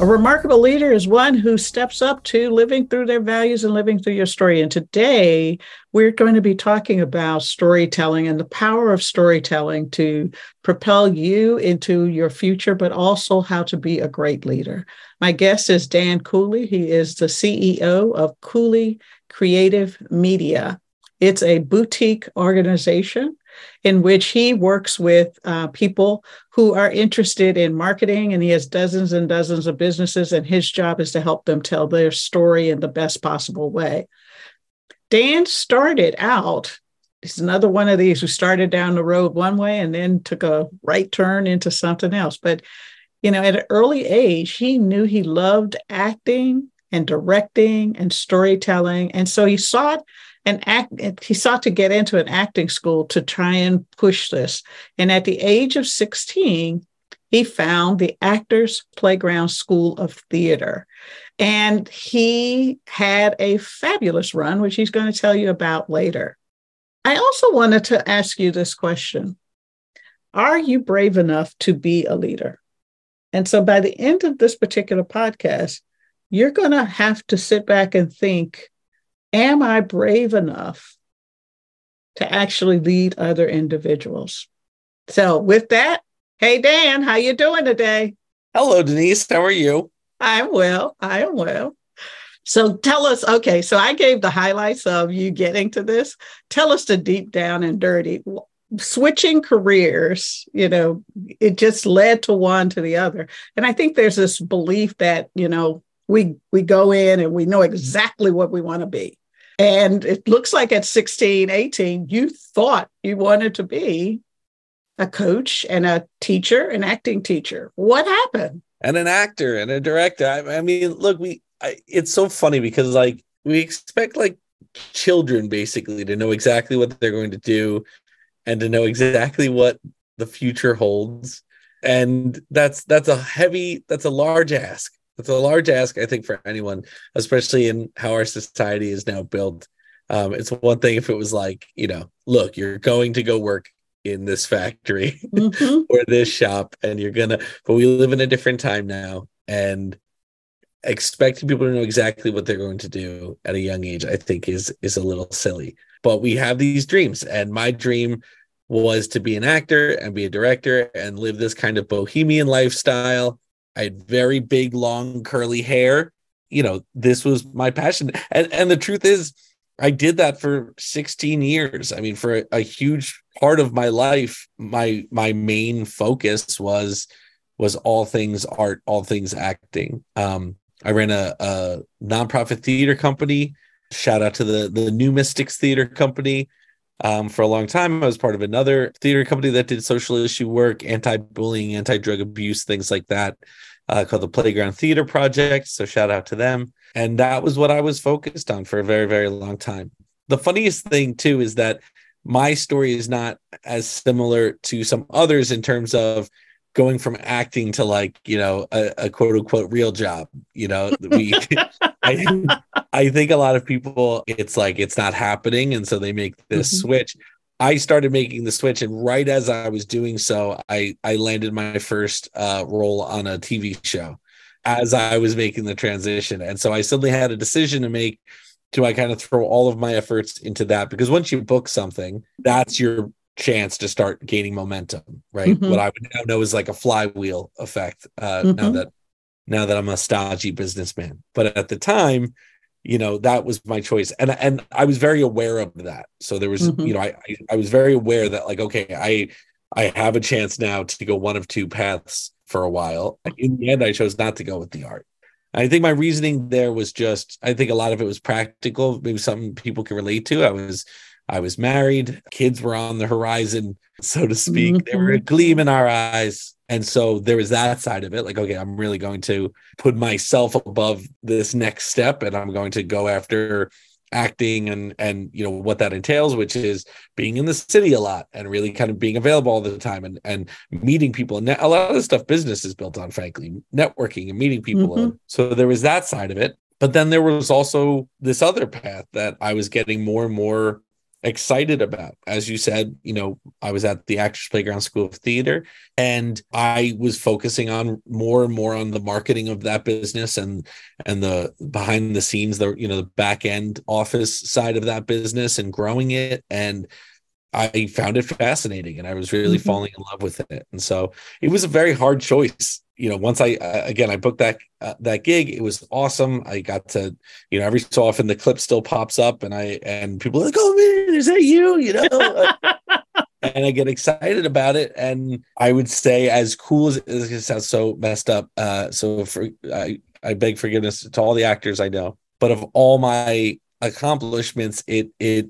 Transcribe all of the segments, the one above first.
A remarkable leader is one who steps up to living through their values and living through your story. And today we're going to be talking about storytelling and the power of storytelling to propel you into your future, but also how to be a great leader. My guest is Dan Cooley. He is the CEO of Cooley Creative Media. It's a boutique organization in which he works with uh, people who are interested in marketing and he has dozens and dozens of businesses and his job is to help them tell their story in the best possible way. Dan started out he's another one of these who started down the road one way and then took a right turn into something else. But you know at an early age he knew he loved acting and directing and storytelling. And so he sought and act he sought to get into an acting school to try and push this. And at the age of 16 he found the actors playground school of theater. And he had a fabulous run which he's going to tell you about later. I also wanted to ask you this question. Are you brave enough to be a leader? And so by the end of this particular podcast you're going to have to sit back and think am I brave enough to actually lead other individuals? So with that, hey Dan, how you doing today? Hello, Denise. How are you? I'm well. I am well. So tell us, okay, so I gave the highlights of you getting to this. Tell us the deep down and dirty. Switching careers, you know, it just led to one to the other. And I think there's this belief that, you know, we we go in and we know exactly what we want to be. And it looks like at 16 18 you thought you wanted to be a coach and a teacher an acting teacher. What happened? And an actor and a director. I, I mean look we I, it's so funny because like we expect like children basically to know exactly what they're going to do and to know exactly what the future holds. And that's that's a heavy that's a large ask it's a large ask, I think, for anyone, especially in how our society is now built. Um, it's one thing if it was like, you know, look, you're going to go work in this factory mm-hmm. or this shop, and you're gonna, but we live in a different time now, and expecting people to know exactly what they're going to do at a young age, I think, is is a little silly. But we have these dreams, and my dream was to be an actor and be a director and live this kind of bohemian lifestyle I had very big, long, curly hair. You know, this was my passion. And and the truth is, I did that for 16 years. I mean, for a, a huge part of my life, my my main focus was was all things art, all things acting. Um, I ran a, a nonprofit theater company. Shout out to the the New Mystics Theater Company. Um, for a long time, I was part of another theater company that did social issue work, anti-bullying, anti-drug abuse, things like that uh, called the Playground Theater Project. So shout out to them. And that was what I was focused on for a very, very long time. The funniest thing, too, is that my story is not as similar to some others in terms of going from acting to like you know a, a quote unquote real job you know we I, I think a lot of people it's like it's not happening and so they make this mm-hmm. switch I started making the switch, and right as I was doing so, I I landed my first uh, role on a TV show as I was making the transition, and so I suddenly had a decision to make. Do I kind of throw all of my efforts into that? Because once you book something, that's your chance to start gaining momentum, right? Mhm. What I would now know is like a flywheel effect. Uh, Now Mhm. that now that I'm a stodgy businessman, but at the time, you know, that was my choice, and and I was very aware of that. So there was, Mhm. you know, I I, I was very aware that like, okay, I I have a chance now to go one of two paths for a while. In the end, I chose not to go with the art. I think my reasoning there was just I think a lot of it was practical, maybe something people can relate to. I was I was married, kids were on the horizon, so to speak. They were a gleam in our eyes. And so there was that side of it. Like, okay, I'm really going to put myself above this next step and I'm going to go after acting and and you know what that entails which is being in the city a lot and really kind of being available all the time and and meeting people and a lot of the stuff business is built on frankly networking and meeting people Mhm. and so there was that side of it but then there was also this other path that I was getting more and more excited about. As you said, you know, I was at the Actors Playground School of Theater and I was focusing on more and more on the marketing of that business and and the behind the scenes, the you know, the back end office side of that business and growing it and I found it fascinating and I was really Mhm. falling in love with it. And so it was a very hard choice. You know, once I uh, again I booked that uh, that gig, it was awesome. I got to, you know, every so often the clip still pops up and I and people are like, "Oh man, is that you?" You know, and I get excited about it. And I would say, as cool as it it sounds so messed up. Uh, so for I I beg forgiveness to all the actors I know, but of all my accomplishments, it it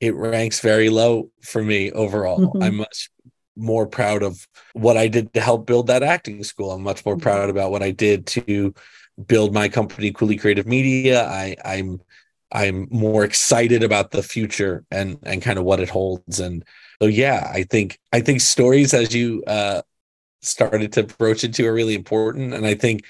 it ranks very low for me overall. Mhm. I'm much more proud of what I did to help build that acting school. I'm much more Mhm. proud about what I did to build my company, Cooley Creative Media. I, I'm I'm more excited about the future and and kind of what it holds. And so yeah, I think I think stories as you uh started to broach into are really important. And I think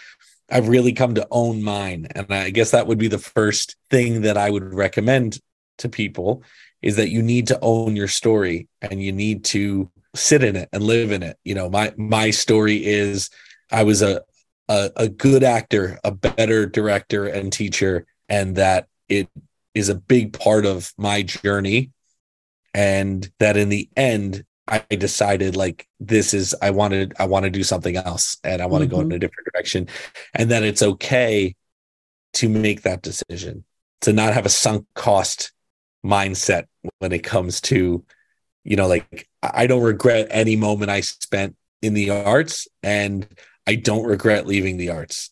I've really come to own mine. And I guess that would be the first thing that I would recommend to people is that you need to own your story and you need to sit in it and live in it. You know, my my story is I was a a, a good actor, a better director and teacher, and that it is a big part of my journey. And that in the end, I decided like this is I wanted I want to do something else and I want to go in Mhm. a different direction. And that it's okay to make that decision, to not have a sunk cost mindset when it comes to, you know, like I don't regret any moment I spent in the arts and I don't regret leaving the arts.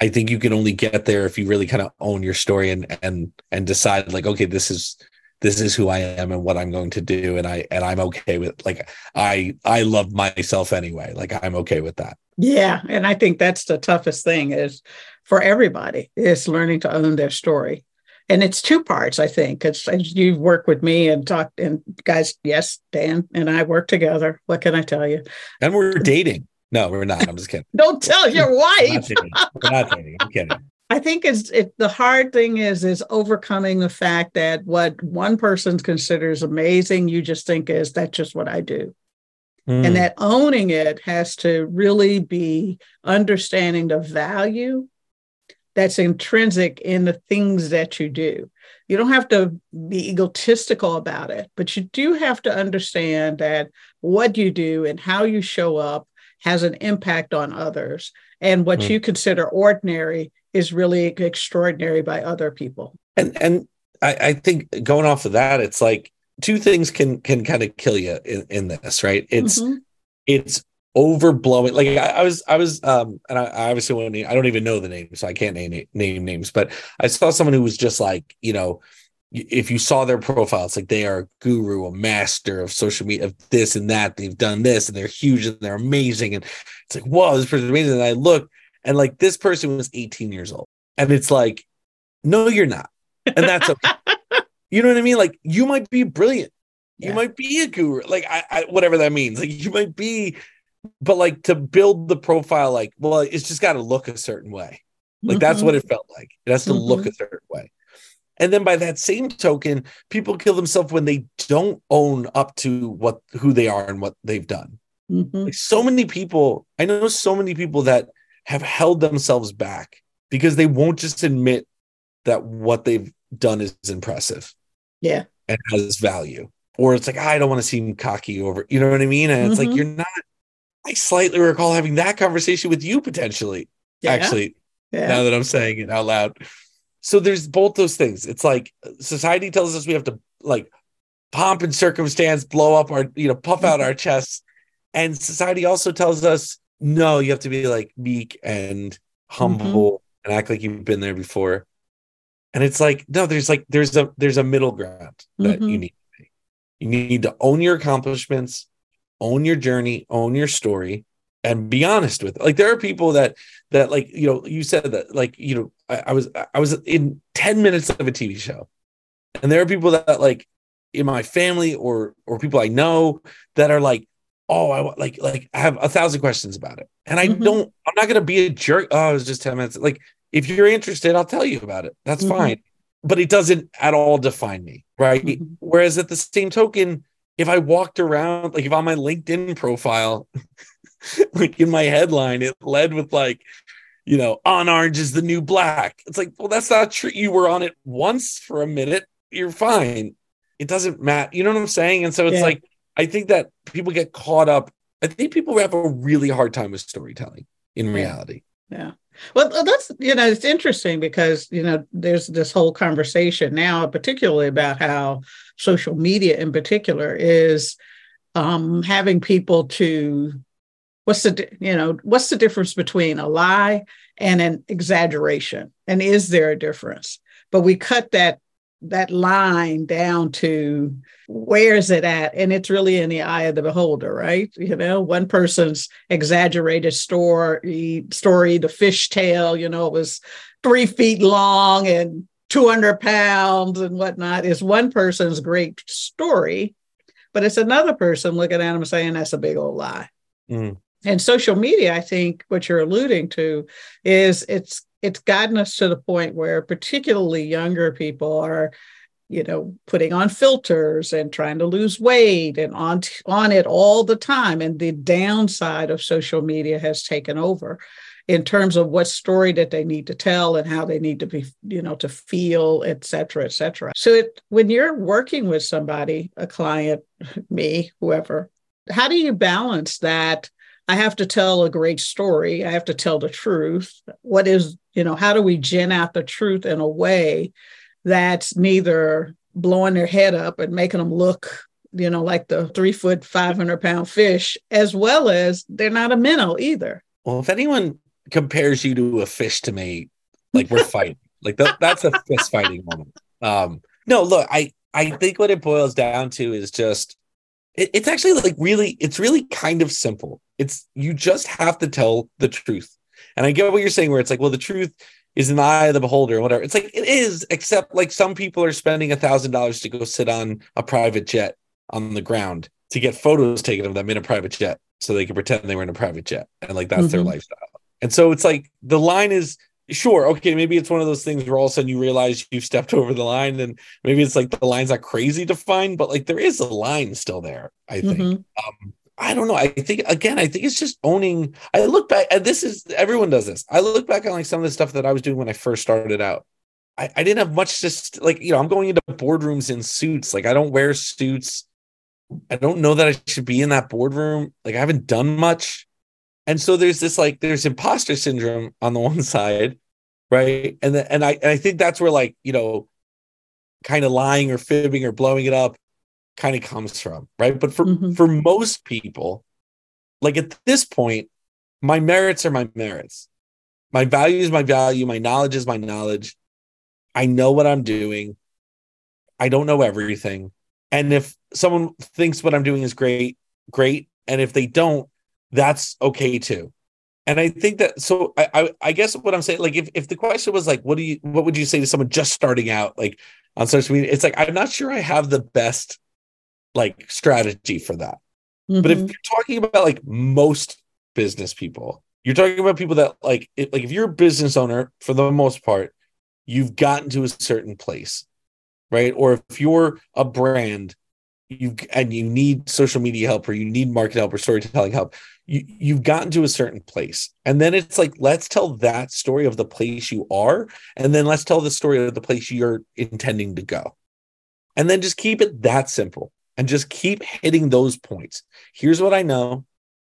I think you can only get there if you really kind of own your story and and and decide like, okay, this is this is who I am and what I'm going to do. And I and I'm okay with like I I love myself anyway. Like I'm okay with that. Yeah, and I think that's the toughest thing is for everybody is learning to own their story. And it's two parts, I think, because you work with me and talk and guys, yes, Dan and I work together. What can I tell you? And we're dating. No, we're not. I'm just kidding. Don't tell your We're not wife. dating. We're not dating. I'm kidding. I think it's it, the hard thing is is overcoming the fact that what one person considers amazing, you just think is that's just what I do. Mm. and that owning it has to really be understanding the value that's intrinsic in the things that you do. You don't have to be egotistical about it, but you do have to understand that what you do and how you show up has an impact on others. And what Mm. you consider ordinary is really extraordinary by other people. and and I, I think going off of that, it's like two things can can kind of kill you in, in this, right? It's Mhm. it's overblowing. Like I, I was I was um and I, I obviously won't name, I don't even know the name, so I can't name name names, but I saw someone who was just like, you know, if you saw their profile, it's like they are a guru, a master of social media, of this and that. They've done this and they're huge and they're amazing. And it's like, whoa, this person's amazing. And I look and like this person was 18 years old. And it's like, no, you're not. And that's okay. you know what I mean? Like you might be brilliant. You Yeah. might be a guru, like I, I whatever that means. Like you might be, but like to build the profile, like, well, it's just got to look a certain way. Like that's Mhm. what it felt like. It has to look a certain way. And then by that same token, people kill themselves when they don't own up to what who they are and what they've done. Mhm. Like so many people, I know so many people that have held themselves back because they won't just admit that what they've done is impressive Yeah. and has value. or it's like i don't want to seem cocky over you know what i mean and it's like you're not i slightly recall having that conversation with you potentially Yeah. actually yeah. now that i'm saying it out loud. So there's both those things. It's like society tells us we have to like pomp and circumstance blow up our you know puff out our chests. And society also tells us no you have to be like meek and humble and act like you've been there before. And it's like no there's like there's a there's a middle ground that you Mhm. need you need to own your accomplishments own your journey own your story and be honest with it. like there are people that that like you know you said that like you know I, I was i was in 10 minutes of a tv show and there are people that like in my family or or people i know that are like oh i like like I have a thousand questions about it and i Mhm. don't i'm not gonna be a jerk oh it was just 10 minutes like if you're interested i'll tell you about it that's Mhm. fine but it doesn't at all define me right Mhm. whereas at the same token if i walked around like if on my linkedin profile like in my headline it led with like you know on orange is the new black. It's like well that's not true. You were on it once for a minute. You're fine. It doesn't matter you know what i'm saying? And so it's Yeah. like i think that people get caught up. I think people have a really hard time with storytelling in reality. Yeah. Well, that's, you know, it's interesting because, you know, there's this whole conversation now, particularly about how social media in particular is um, having people to, what's the, you know, what's the difference between a lie and an exaggeration? And is there a difference? But we cut that that line down to where is it at and it's really in the eye of the beholder right you know one person's exaggerated story story the fish tail you know it was three feet long and 200 pounds and whatnot is one person's great story but it's another person looking at them saying that's a big old lie. Mm. and social media i think what you're alluding to is it's it's gotten us to the point where particularly younger people are you know putting on filters and trying to lose weight and on on it all the time. And the downside of social media has taken over in terms of what story that they need to tell and how they need to be you know to feel et cetera et cetera so it when you're working with somebody a client me whoever how do you balance that I have to tell a great story. I have to tell the truth. What is, you know, how do we gin out the truth in a way that's neither blowing their head up and making them look, you know, like the three foot, 500 pound fish, as well as they're not a minnow either. well if anyone compares you to a fish to me. Like we're fighting. Like that, that's a fist fighting moment. Um no look i i think what it boils down to is just it, it's actually like really it's really kind of simple. It's you just have to tell the truth. And i get what you're saying where it's like well the truth is in the eye of the beholder or whatever. It's like it is except like some people are spending a thousand dollars to go sit on a private jet on the ground to get photos taken of them in a private jet so they can pretend they were in a private jet and like that's their Mhm. lifestyle and so it's like the line is sure okay maybe it's one of those things where all of a sudden you realize you've stepped over the line and maybe it's like the line's not crazy to find but like there is a line still there i think. Mhm. um i don't know. I think again i think it's just owning i look back and this is everyone does this. I look back on like some of the stuff that i was doing when i first started out. I, I didn't have much just like you know i'm going into boardrooms in suits. Like i don't wear suits. I don't know that i should be in that boardroom. Like i haven't done much and so there's this like there's imposter syndrome on the one side right? And then and i and i think that's where like you know kind of lying or fibbing or blowing it up kind of comes from right? But for Mhm. for most people like at this point my merits are my merits. My value is my value. My knowledge is my knowledge. I know what i'm doing. I don't know everything. And if someone thinks what i'm doing is great great. And if they don't that's okay too and i think that so I, I i guess what i'm saying like if, if the question was like what do you what would you say to someone just starting out like on social media it's like i'm not sure i have the best like strategy for that but if Mhm. you're talking about like most business people, you're talking about people that like like if you're a business owner for the most part, you've gotten to a certain place, right? Or if you're a brand, you and you need social media help or you need market help or storytelling help, you you've gotten to a certain place. And then it's like let's tell that story of the place you are and then let's tell the story of the place you're intending to go. And then just keep it that simple and just keep hitting those points. Here's what I know.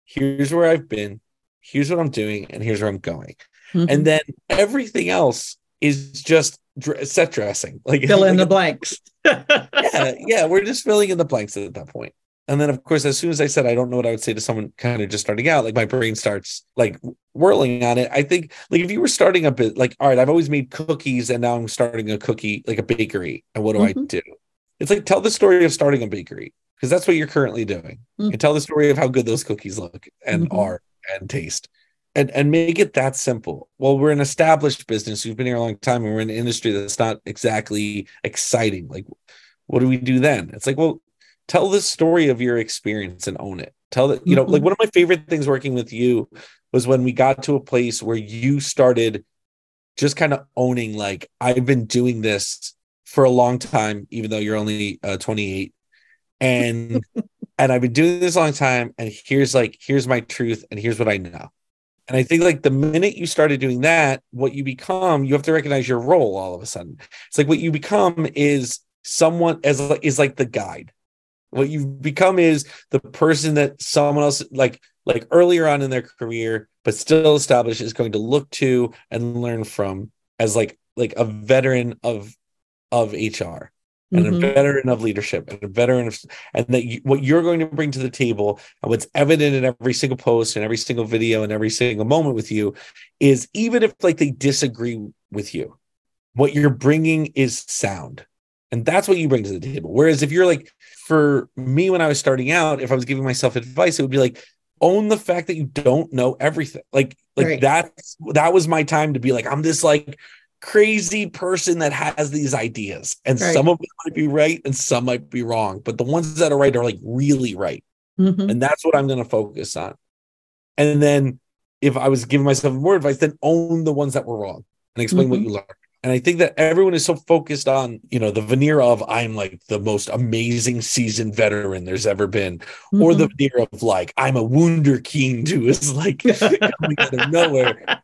Here's where I've been. Here's what I'm doing. And here's where I'm going. Mm-hmm. And then everything else is just set dressing. Like fill in the blanks. Yeah. Yeah. We're just filling in the blanks at that point. And then, of course, as soon as I said I don't know what I would say to someone kind of just starting out, like my brain starts like whirling on it. I think, like, if you were starting a bit, like, all right, I've always made cookies and now I'm starting a cookie, like a bakery. And what do mm-hmm. I do? It's like tell the story of starting a bakery because that's what you're currently doing. Mm-hmm. And tell the story of how good those cookies look and mm-hmm. are and taste. And, and make it that simple. Well, we're an established business. We've been here a long time and we're in an industry that's not exactly exciting. Like, what do we do then? It's like, well, tell the story of your experience and own it. Tell that, you know, mm-hmm. like one of my favorite things working with you was when we got to a place where you started just kind of owning, like, I've been doing this for a long time, even though you're only uh, 28. And and I've been doing this a long time. And here's like, here's my truth, and here's what I know. And I think like the minute you started doing that, what you become, you have to recognize your role all of a sudden. It's like what you become is someone as like is like the guide. What you become is the person that someone else like like earlier on in their career, but still established is going to look to and learn from as like like a veteran of of HR and mm-hmm. a veteran of leadership and a veteran of and that you, what you're going to bring to the table and what's evident in every single post and every single video and every single moment with you is even if like they disagree with you what you're bringing is sound and that's what you bring to the table whereas if you're like for me when i was starting out if i was giving myself advice it would be like own the fact that you don't know everything like like right. that's that was my time to be like i'm this like crazy person that has these ideas and right. some of them might be right and some might be wrong but the ones that are right are like really right mm-hmm. and that's what i'm going to focus on and then if i was giving myself more advice then own the ones that were wrong and explain mm-hmm. what you learned and i think that everyone is so focused on you know the veneer of i'm like the most amazing seasoned veteran there's ever been mm-hmm. or the mm-hmm. veneer of like i'm a wunderkind who is like coming out of nowhere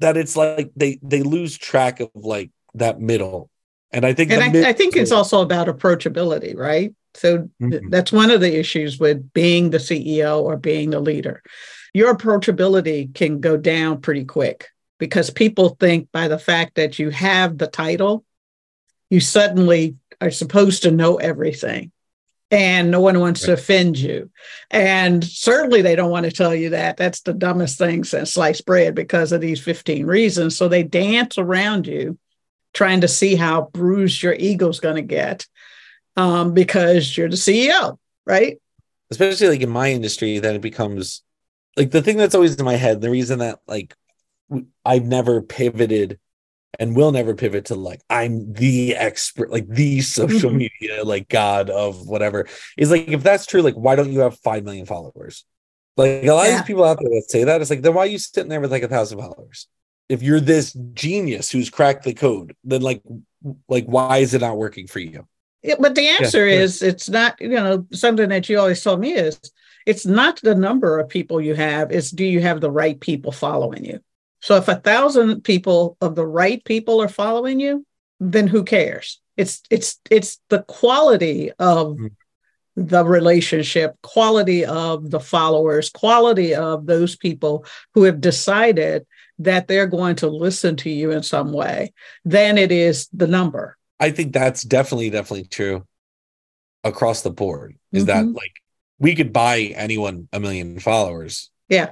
that it's like they they lose track of like that middle. And i think and I, mid- I, think it's also about approachability right? So mm-hmm. th- that's one of the issues with being the ceo or being the leader. Your approachability can go down pretty quick because people think by the fact that you have the title you suddenly are supposed to know everything and no one wants right. to offend you. And certainly they don't want to tell you that. That's the dumbest thing since sliced bread because of these 15 reasons. So they dance around you trying to see how bruised your ego's going to get um, because you're the CEO, right? Especially like in my industry, then it becomes like the thing that's always in my head, the reason that like I've never pivoted and will never pivot to like I'm the expert, like the social mm-hmm. media, like god of whatever. Is like if that's true, like why don't you have five million followers? Like a lot yeah. of these people out there that say that, it's like then why are you sitting there with like a thousand followers? If you're this genius who's cracked the code, then like like why is it not working for you? Yeah, but the answer yeah. is it's not, you know, something that you always told me is it's not the number of people you have, it's do you have the right people following you? So if a thousand people of the right people are following you, then who cares? It's it's it's the quality of mm. the relationship, quality of the followers, quality of those people who have decided that they're going to listen to you in some way than it is the number. I think that's definitely definitely true across the board. Is mm-hmm. that like we could buy anyone a million followers. Yeah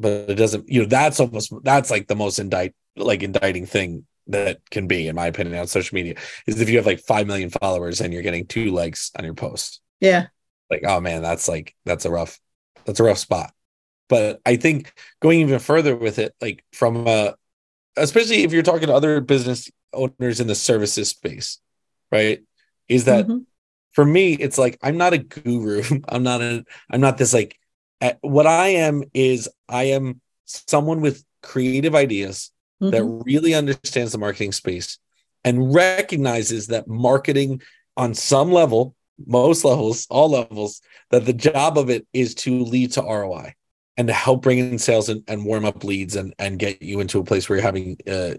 but it doesn't you know that's almost that's like the most indict like indicting thing that can be in my opinion on social media is if you have like 5 million followers and you're getting two likes on your post. Yeah. Like oh man that's like that's a rough that's a rough spot. But i think going even further with it like from a especially if you're talking to other business owners in the services space right? Is that mm-hmm. for me it's like i'm not a guru. I'm not a i'm not this like what I am is I am someone with creative ideas mm-hmm. that really understands the marketing space and recognizes that marketing on some level, most levels, all levels, that the job of it is to lead to ROI and to help bring in sales and, and warm up leads and, and get you into a place where you're having uh,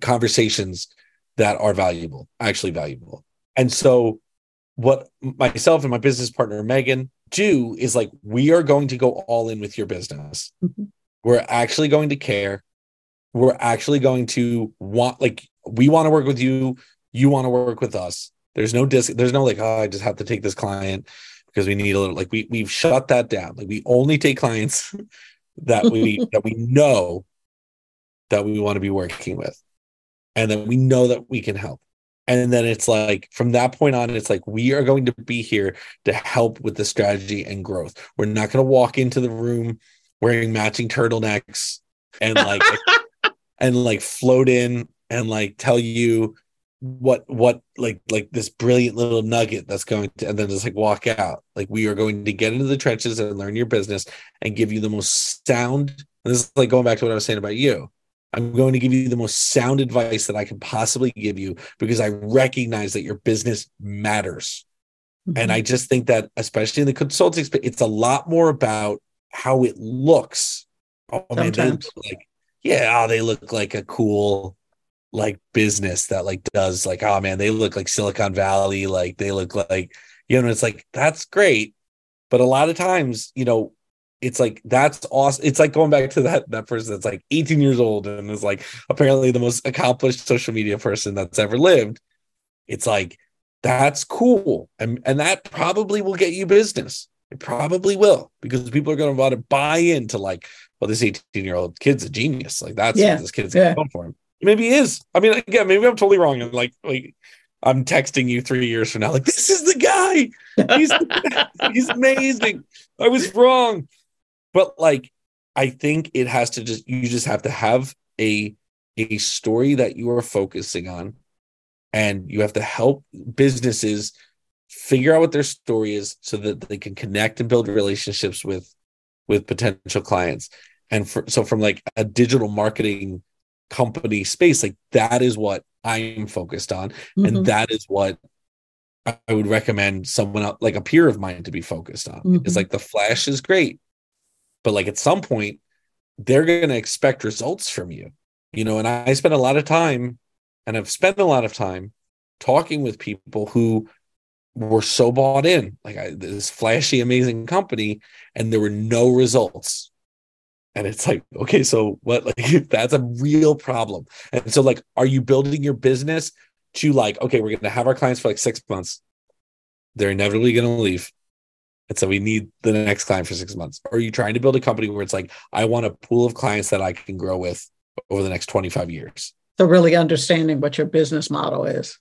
conversations that are valuable, actually valuable. And so what myself and my business partner Megan do is like we are going to go all in with your business. Mm-hmm. We're actually going to care. We're actually going to want like we want to work with you. You want to work with us. There's no disc. There's no like oh I just have to take this client because we need a little like we we've shut that down. Like we only take clients that we that we know that we want to be working with and that we know that we can help and then it's like from that point on it's like we are going to be here to help with the strategy and growth. We're not going to walk into the room wearing matching turtlenecks and like and like float in and like tell you what what like like this brilliant little nugget that's going to and then just like walk out. Like we are going to get into the trenches and learn your business and give you the most sound. And this is like going back to what i was saying about you I'm going to give you the most sound advice that I can possibly give you because I recognize that your business matters. Mm-hmm. And I just think that, especially in the consulting space, it's a lot more about how it looks. Oh man, look like yeah, oh, they look like a cool like business that like does like oh man, they look like Silicon Valley, like they look like you know, it's like that's great. But a lot of times, you know, it's like that's awesome. It's like going back to that that person that's like 18 years old and is like apparently the most accomplished social media person that's ever lived. It's like that's cool, and and that probably will get you business. It probably will because people are going to want to buy into like, well, this 18 year old kid's a genius. Like that's yeah. what this kid's yeah. going for him. Maybe he is. I mean, again, maybe I'm totally wrong. And like, like I'm texting you three years from now, like this is the guy. He's he's amazing. I was wrong but like i think it has to just you just have to have a a story that you are focusing on and you have to help businesses figure out what their story is so that they can connect and build relationships with with potential clients and for, so from like a digital marketing company space like that is what i'm focused on mm-hmm. and that is what i would recommend someone else, like a peer of mine to be focused on mm-hmm. is like the flash is great but like at some point they're going to expect results from you you know? And i spend a lot of time and i've spent a lot of time talking with people who were so bought in like I, this flashy amazing company and there were no results. And it's like okay so what like that's a real problem. And so like are you building your business to like okay we're going to have our clients for like 6 months. They're inevitably going to leave and so we need the next client for six months. Or are you trying to build a company where it's like, I want a pool of clients that I can grow with over the next 25 years? So really understanding what your business model is.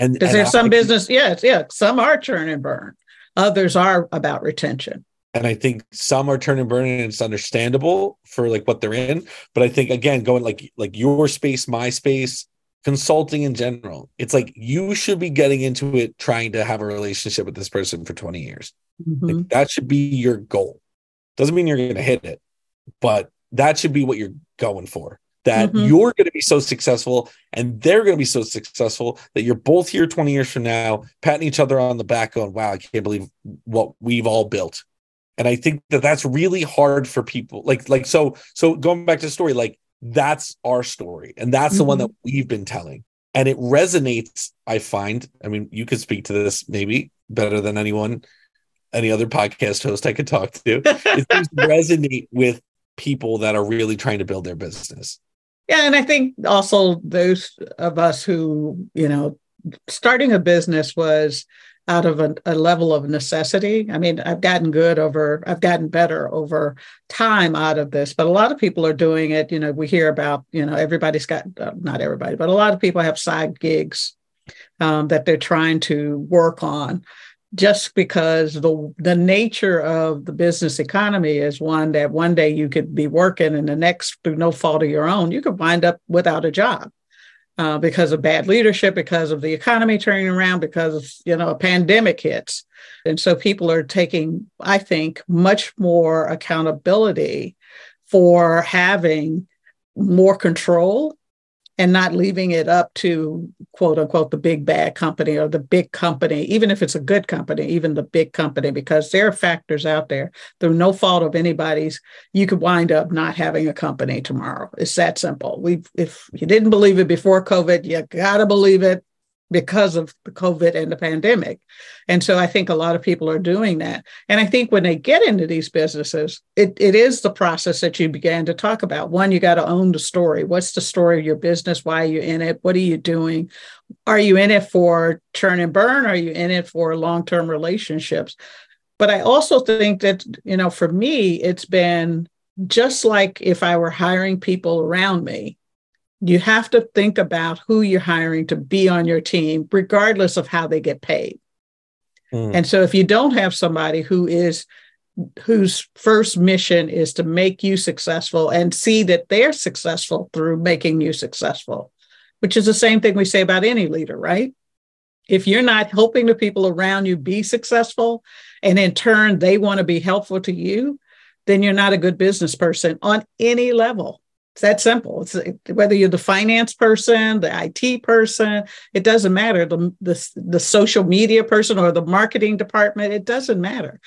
And because there's some I, business, yes, yeah, some are churn and burn. Others are about retention. And I think some are turn and burn, and it's understandable for like what they're in. But I think again, going like like your space, my space, consulting in general, it's like you should be getting into it trying to have a relationship with this person for 20 years. Mm-hmm. Like, that should be your goal. Doesn't mean you're going to hit it, but that should be what you're going for. That mm-hmm. you're going to be so successful and they're going to be so successful that you're both here 20 years from now, patting each other on the back, going, wow, I can't believe what we've all built. And I think that that's really hard for people. Like, like, so, so going back to the story, like, that's our story. And that's mm-hmm. the one mm-hmm. that we've been telling. And it resonates, I find. I mean, you could speak to this maybe better than anyone any other podcast host I could talk to. it seems to resonate with people that are really trying to build their business. Yeah, and I think also those of us who, you know, starting a business was out of a, a, level of necessity. I mean, I've gotten good over, I've gotten better over time out of this, but a lot of people are doing it. You know, we hear about, you know, everybody's got, uh, not everybody, but a lot of people have side gigs um, that they're trying to work on just because the the nature of the business economy is one that one day you could be working and the next through no fault of your own you could wind up without a job uh, because of bad leadership because of the economy turning around because of you know a pandemic hits. And so people are taking i think much more accountability for having more control and not leaving it up to quote unquote the big bad company or the big company, even if it's a good company, even the big company, because there are factors out there through no fault of anybody's. You could wind up not having a company tomorrow. It's that simple. We, if you didn't believe it before COVID, you gotta believe it because of the COVID and the pandemic. And so I think a lot of people are doing that. And I think when they get into these businesses, it, it is the process that you began to talk about. One, you got to own the story. What's the story of your business? Why are you in it? What are you doing? Are you in it for churn and burn? Are you in it for long term relationships? But I also think that, you know, for me, it's been just like if I were hiring people around me, you have to think about who you're hiring to be on your team, regardless of how they get paid. Mm. And so if you don't have somebody who is whose first mission is to make you successful and see that they're successful through making you successful, which is the same thing we say about any leader, right? If you're not helping the people around you be successful, and in turn they want to be helpful to you, then you're not a good business person on any level. It's that simple. It's whether you're the finance person, the IT person, it doesn't matter. The, the, the social media person or the marketing department, it doesn't matter.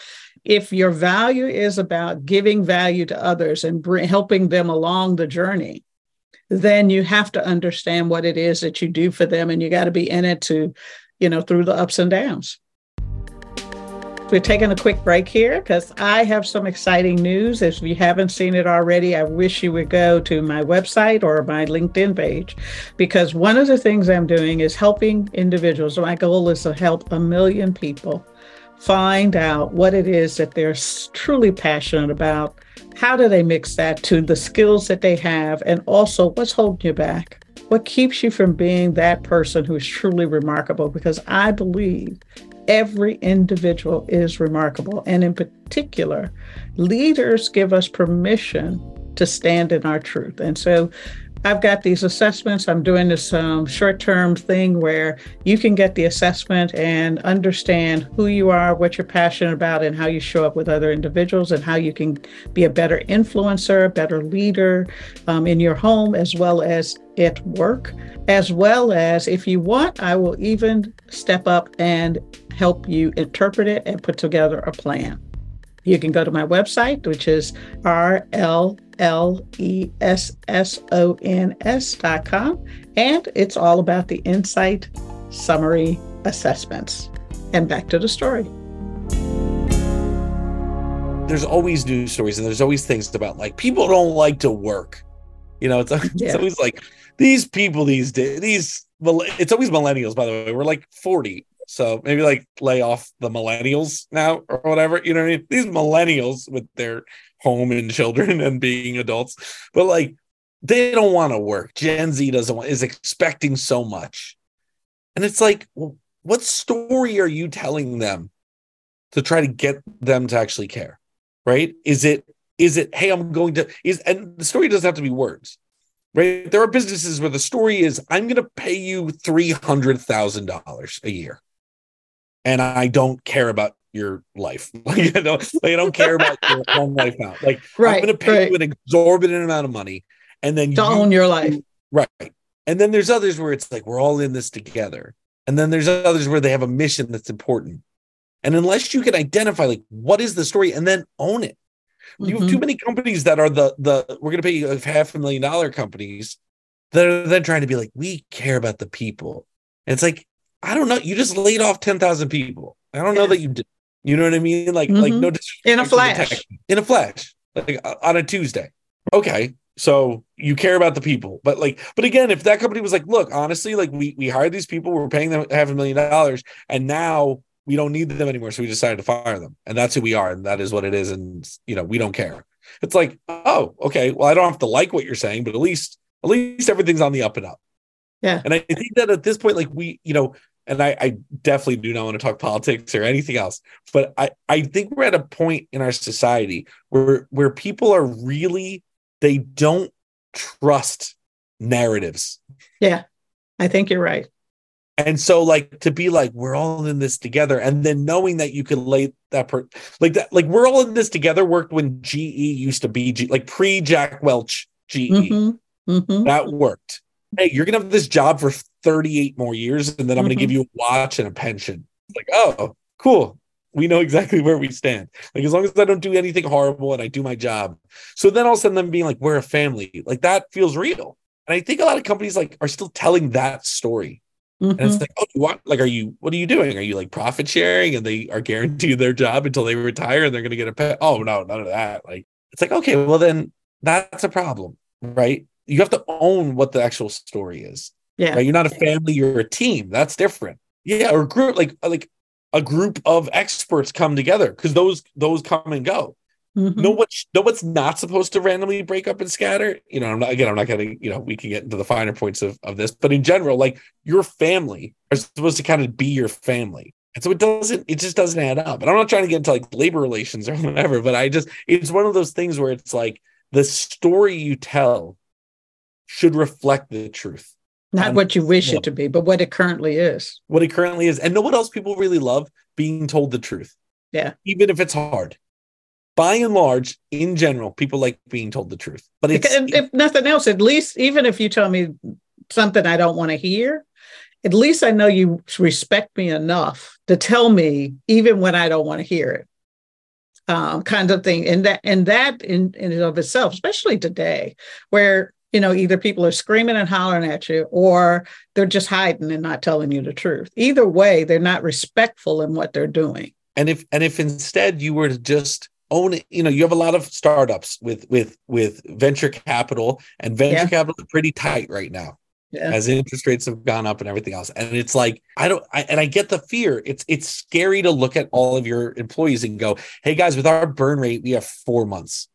If your value is about giving value to others and helping them along the journey, then you have to understand what it is that you do for them, and you got to be in it to, you know, through the ups and downs. We're taking a quick break here because I have some exciting news. If you haven't seen it already, I wish you would go to my website or my LinkedIn page because one of the things I'm doing is helping individuals. My goal is to help a million people find out what it is that they're truly passionate about. How do they mix that to the skills that they have? And also, what's holding you back? What keeps you from being that person who is truly remarkable? Because I believe every individual is remarkable. And in particular, leaders give us permission to stand in our truth. And so I've got these assessments. I'm doing this um, short term thing where you can get the assessment and understand who you are, what you're passionate about, and how you show up with other individuals, and how you can be a better influencer, better leader um, in your home as well as at work. As well as, if you want, I will even step up and help you interpret it and put together a plan. You can go to my website, which is rllessons.com, and it's all about the insight summary assessments. And back to the story. There's always news stories, and there's always things about like people don't like to work. You know, it's, yeah. it's always like these people these days, these it's always millennials, by the way. We're like 40 so maybe like lay off the millennials now or whatever. You know what I mean? These millennials with their home and children and being adults, but like they don't want to work. Gen Z doesn't want is expecting so much. And it's like, well, what story are you telling them to try to get them to actually care? Right? Is it is it, hey, I'm going to is and the story doesn't have to be words right? There are businesses where the story is, I'm going to pay you $300,000 a year and I don't care about your life. Like, you know, like I don't care about your own life now. Like right, I'm going to pay right. you an exorbitant amount of money, and then to you, own your life. Right. And then there's others where it's like we're all in this together, and then there's others where they have a mission that's important. And unless you can identify like what is the story and then own it, mm-hmm. you have too mm-hmm. many companies that are the the we're going to pay you half a million dollar companies that are then trying to be like we care about the people. And it's like I don't know. You just laid off 10,000 people. I don't know that you did. You know what I mean? Like, mm-hmm. like no in a flash, in a flash, like on a Tuesday. Okay. So you care about the people, but like, but again, if that company was like, look, honestly, like we, we hired these people, we're paying them half a million dollars and now we don't need them anymore. So we decided to fire them and that's who we are. And that is what it is. And you know, we don't care. It's like, oh, okay. Well, I don't have to like what you're saying, but at least, at least everything's on the up and up. Yeah. And I think that at this point, like we, you know, and I, I, definitely do not want to talk politics or anything else, but I, I think we're at a point in our society where where people are really they don't trust narratives. Yeah, I think you're right. And so, like to be like, we're all in this together, and then knowing that you can lay that per like that, like we're all in this together worked when GE used to be G, like pre Jack Welch GE. Mm-hmm. Mm-hmm. That worked hey, you're gonna have this job for 38 more years, and then I'm mm-hmm. gonna give you a watch and a pension. Like, oh, cool. We know exactly where we stand. Like, as long as I don't do anything horrible and I do my job. So then all of a sudden, them being like, we're a family, like that feels real. And I think a lot of companies like are still telling that story. Mm-hmm. And it's like, oh, what? Like, are you? What are you doing? Are you like profit sharing, and they are guaranteed their job until they retire, and they're going to get a pet? Oh no, none of that. Like, it's like, okay, well then that's a problem, right? You have to own what the actual story is. Yeah, right? you're not a family, you're a team. That's different. Yeah, or group like like a group of experts come together because those those come and go. Mm-hmm. Know what? Know what's not supposed to randomly break up and scatter. You know, I'm not again. I'm not gonna. You know, we can get into the finer points of of this, but in general, like your family are supposed to kind of be your family, and so it doesn't. It just doesn't add up. And I'm not trying to get into like labor relations or whatever, but I just it's one of those things where it's like the story you tell should reflect the truth. Not what you wish it to be, but what it currently is. What it currently is. And know what else people really love? Being told the truth. Yeah. Even if it's hard by and large, in general, people like being told the truth. But if, if nothing else, at least even if you tell me something I don't want to hear, at least I know you respect me enough to tell me even when I don't want to hear it. Um, kind of thing. And that and that in, in and of itself, especially today, where you know either people are screaming and hollering at you or they're just hiding and not telling you the truth. Either way, they're not respectful in what they're doing. And if and if instead you were to just own you know you have a lot of startups with with with venture capital and venture yeah. capital is pretty tight right now yeah. as interest rates have gone up and everything else and it's like i don't I, and i get the fear it's it's scary to look at all of your employees and go hey guys with our burn rate we have four months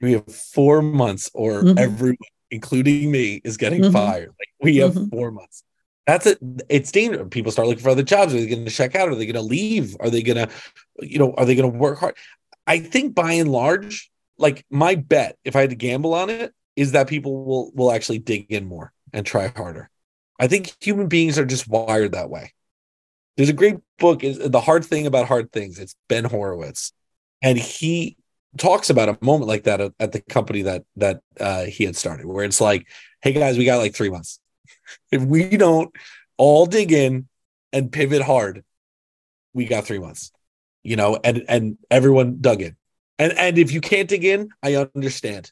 we have four months or mm-hmm. everyone including me is getting mm-hmm. fired like we have mm-hmm. four months that's it. It's dangerous. People start looking for other jobs. Are they going to check out? Are they going to leave? Are they going to, you know, are they going to work hard? I think by and large, like my bet, if I had to gamble on it, is that people will will actually dig in more and try harder. I think human beings are just wired that way. There's a great book, is the hard thing about hard things. It's Ben Horowitz, and he talks about a moment like that at, at the company that that uh, he had started, where it's like, "Hey guys, we got like three months. if we don't all dig in and pivot hard, we got three months." You know, and and everyone dug in. And and if you can't dig in, I understand.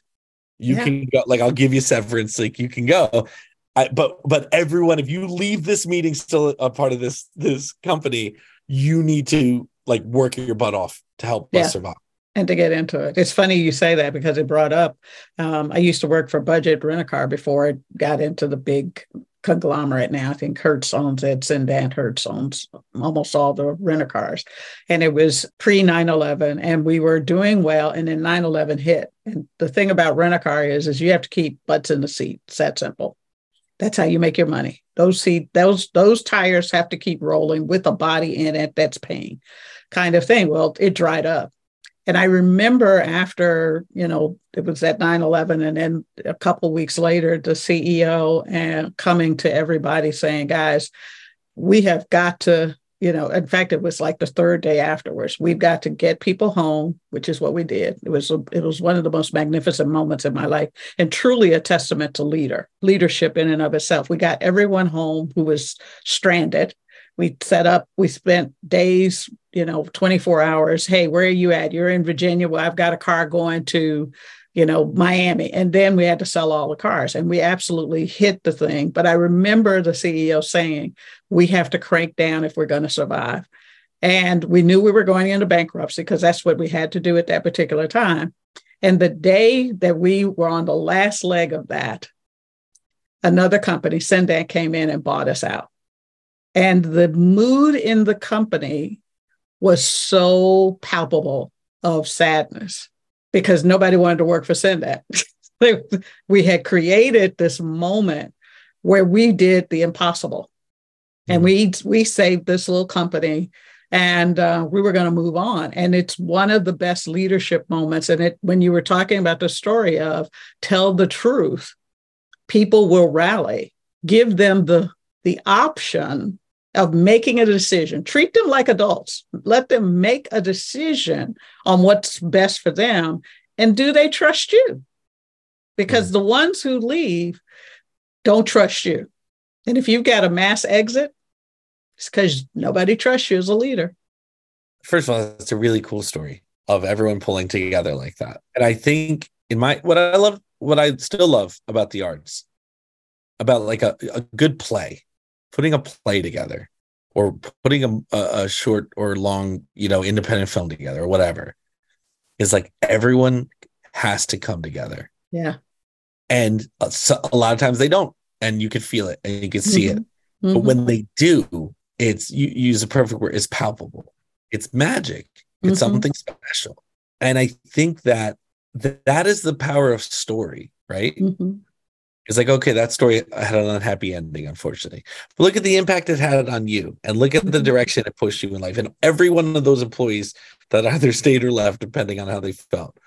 You yeah. can go like I'll give you severance, like you can go. I, but but everyone, if you leave this meeting still a part of this this company, you need to like work your butt off to help yeah. us survive and to get into it. It's funny you say that because it brought up. Um, I used to work for Budget Rent a Car before I got into the big conglomerate now. I think Hertz owns it, and Hertz owns almost all the renter cars. And it was pre 9 11, and we were doing well. And then 9 11 hit. And the thing about rent a car is, is you have to keep butts in the seat. It's that simple. That's how you make your money. Those seat, those those tires have to keep rolling with a body in it that's paying, kind of thing. Well, it dried up. And I remember after, you know, it was at 9 11, and then a couple weeks later, the CEO and uh, coming to everybody saying, guys, we have got to, you know, in fact, it was like the third day afterwards. We've got to get people home, which is what we did. It was it was one of the most magnificent moments in my life, and truly a testament to leader leadership in and of itself. We got everyone home who was stranded we set up we spent days you know 24 hours. Hey where are you at? You're in virginia. Well i've got a car going to you know miami. And then we had to sell all the cars and we absolutely hit the thing. But i remember the ceo saying we have to crank down if we're going to survive. And we knew we were going into bankruptcy because that's what we had to do at that particular time. And the day that we were on the last leg of that another company Cendant came in and bought us out and the mood in the company was so palpable of sadness because nobody wanted to work for Cendant. we had created this moment where we did the impossible. And mm-hmm. we we saved this little company and uh, we were going to move on and it's one of the best leadership moments and it when you were talking about the story of tell the truth people will rally give them the the option of making a decision. Treat them like adults. Let them make a decision on what's best for them. And do they trust you? Because mm-hmm. the ones who leave don't trust you. And if you've got a mass exit, it's because nobody trusts you as a leader. First of all, it's a really cool story of everyone pulling together like that. And I think in my what I love, what I still love about the arts, about like a, a good play putting a play together or putting a, a, short or long, you know, independent film together or whatever is like everyone has to come together. Yeah. And a, a lot of times they don't, and you can feel it and you can see it. Mhm. But when they do, it's you you use a perfect word, it's palpable. It's magic. It's Mhm. something special. And I think that th- that is the power of story, right? It's like, okay, that story had an unhappy ending, unfortunately. But look at the impact it had on you and look at the Mhm. direction it pushed you in life. And every one of those employees that either stayed or left, depending on how they felt,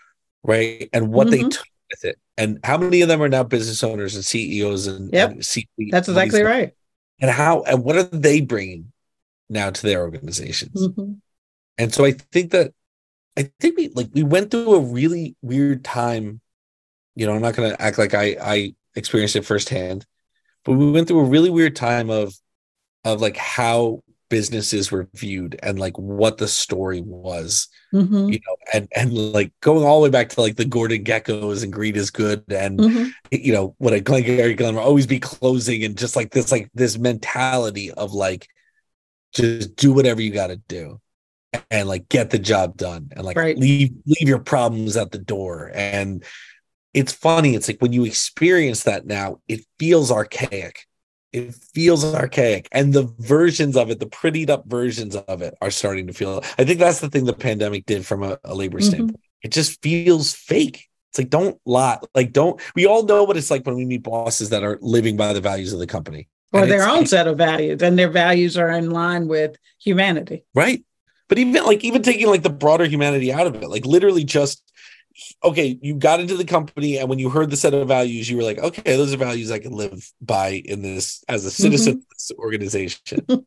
right? And what they Mhm. took with it. And how many of them are now business owners and CEOs and, Yep. and C-suite That's exactly right. And how and what are they bringing now to their organizations? Mhm. And so I think that I think we like we went through a really weird time. You know, I'm not gonna act like I I experienced it firsthand, but we went through a really weird time of of like how businesses were viewed and like what the story was, Mhm. you know, and and like going all the way back to like the Gordon Gekkos and Greed is Good and Mhm. you know what a Glengarry Glen will always be closing and just like this like this mentality of like just do whatever you got to do and like get the job done and like Right. leave leave your problems at the door and it's funny. It's like when you experience that now it feels archaic. It feels archaic. And the versions of it the prettied up versions of it are starting to feel i think that's the thing the pandemic did from a, a labor Mhm. standpoint. It just feels fake. It's like don't lie. Like don't we all know what it's like when we meet bosses that are living by the values of the company. Or And their own set of values, and their values are in line with humanity. right. But even like even taking like the broader humanity out of it like literally just okay you got into the company and when you heard the set of values you were like okay those are values i can live by in this as a citizen mm-hmm. of this organization.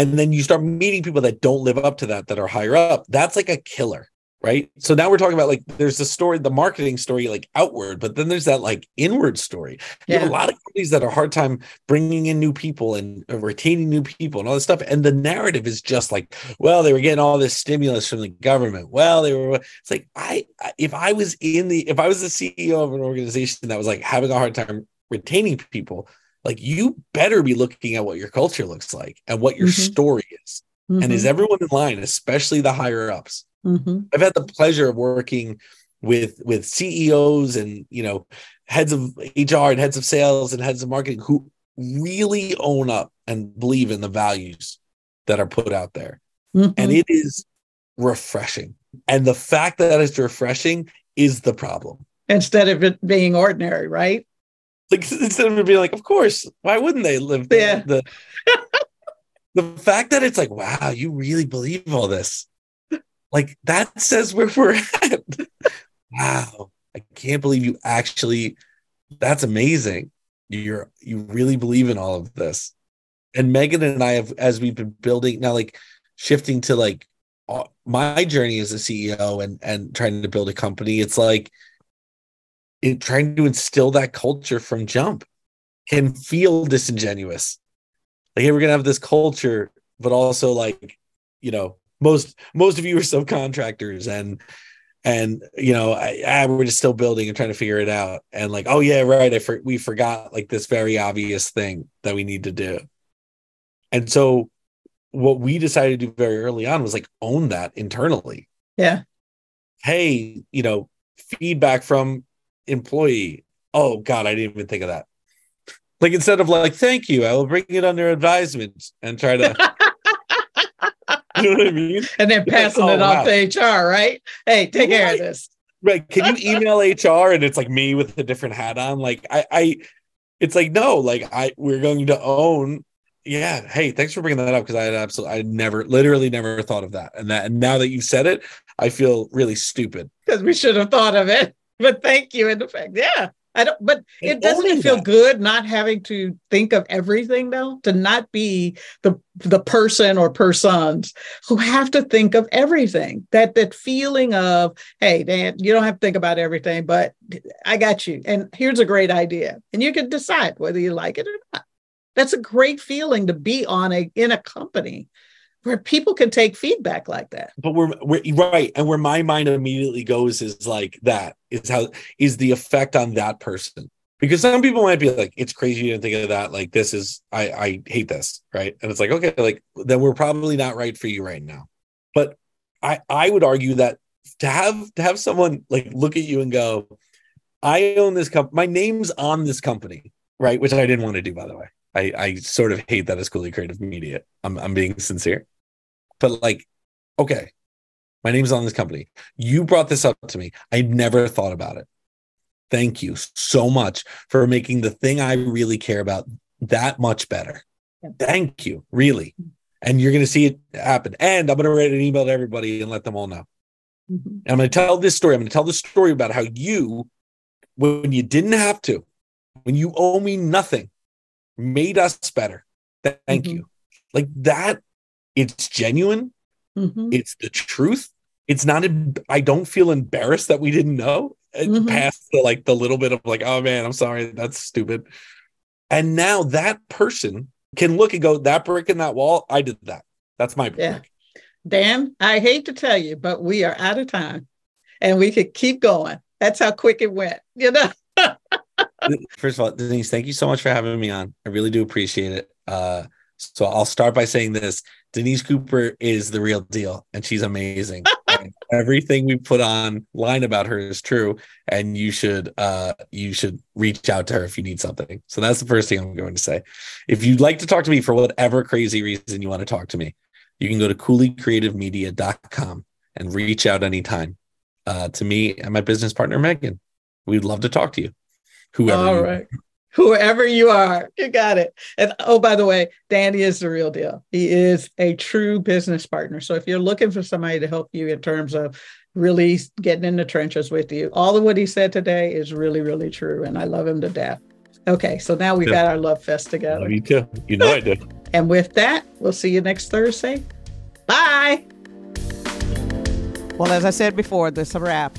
And then you start meeting people that don't live up to that that are higher up. That's like a killer right so now we're talking about like there's the story the marketing story like outward but then there's that like inward story you have Yeah. a lot of companies that are hard time bringing in new people and uh, retaining new people and all this stuff and the narrative is just like well they were getting all this stimulus from the government well they were it's like i if i was in the if i was the ceo of an organization that was like having a hard time retaining people like you better be looking at what your culture looks like and what your Mhm. story is and is Mhm. everyone in line especially the higher ups Mhm. I've had the pleasure of working with with CEOs and you know heads of HR and heads of sales and heads of marketing who really own up and believe in the values that are put out there. Mhm. And it is refreshing. And the fact that it's refreshing is the problem. instead of it being ordinary, right? Like instead of it being like, of course, why wouldn't they live Yeah. the, the fact that it's like, wow, you really believe all this. Like that says where we're at. wow. I can't believe you actually that's amazing. You're you really believe in all of this. And Megan and I have as we've been building now like shifting to like my journey as a CEO and and trying to build a company, it's like it trying to instill that culture from jump can feel disingenuous. Like, hey, we're gonna have this culture, but also like, you know, most most of you are subcontractors and and you know, I, I, we're just still building and trying to figure it out. And like, oh yeah, right, I for, we forgot like this very obvious thing that we need to do. And so, what we decided to do very early on was like own that internally. Yeah. Hey, you know, feedback from employee. Oh God, I didn't even think of that. Like instead of like, thank you, I will bring it under advisement and try to know what I mean? And then You're like, passing oh, it off wow. to HR, right? Hey, take care of this. Right. Can you email HR and it's like me with a different hat on? Like I I it's like no, like I we're going to own yeah. Hey, thanks for bringing that up because I had absolutely I never literally never thought of that. And that and now that you've said it, I feel really stupid. Because we should have thought of it. But thank you. In fact, yeah. I don't but And it doesn't feel that. good not having to think of everything though, to not be the the person or persons who have to think of everything. That that feeling of, hey, Dan, you don't have to think about everything, but I got you. And here's a great idea. And you can decide whether you like it or not. That's a great feeling to be on a in a company where people can take feedback like that. but we're, we're right and where my mind immediately goes is like that is how is the effect on that person because some people might be like, it's crazy you didn't think of that. Like, this is, I, I hate this. Right. And it's like, okay, like, then we're probably not right for you right now. But I, I would argue that to have, to have someone like look at you and go, I own this company, my name's on this company, right? Which I didn't want to do, by the way. I, I sort of hate that as Cooley Creative Media. I'm, I'm being sincere. But like, okay, my name's on this company. You brought this up to me. I never thought about it. Thank you so much for making the thing I really care about that much better. Thank you, really. And you're going to see it happen. And I'm going to write an email to everybody and let them all know. Mm-hmm. I'm going to tell this story. I'm going to tell the story about how you, when you didn't have to, when you owe me nothing, made us better. Thank mm-hmm. you. Like that, it's genuine. Mm-hmm. It's the truth. It's not, I don't feel embarrassed that we didn't know mm-hmm. past the like the little bit of like, oh man, I'm sorry, that's stupid. And now that person can look and go, that brick in that wall, I did that. That's my brick. Yeah. Dan, I hate to tell you, but we are out of time and we could keep going. That's how quick it went, you know. First of all, Denise, thank you so much for having me on. I really do appreciate it. Uh, so I'll start by saying this Denise Cooper is the real deal and she's amazing. and everything we put on line about her is true. And you should uh you should reach out to her if you need something. So that's the first thing I'm going to say. If you'd like to talk to me for whatever crazy reason you want to talk to me, you can go to cooleycreativemedia.com and reach out anytime uh, to me and my business partner Megan. We'd love to talk to you. Whoever All right whoever you are. You got it. And oh, by the way, Danny is the real deal. He is a true business partner. So if you're looking for somebody to help you in terms of really getting in the trenches with you, all of what he said today is really, really true. And I love him to death. Okay, so now we've yeah. got our love fest together. Me too. You know I do. and with that, we'll see you next Thursday. Bye. Well, as I said before, this is a wrap.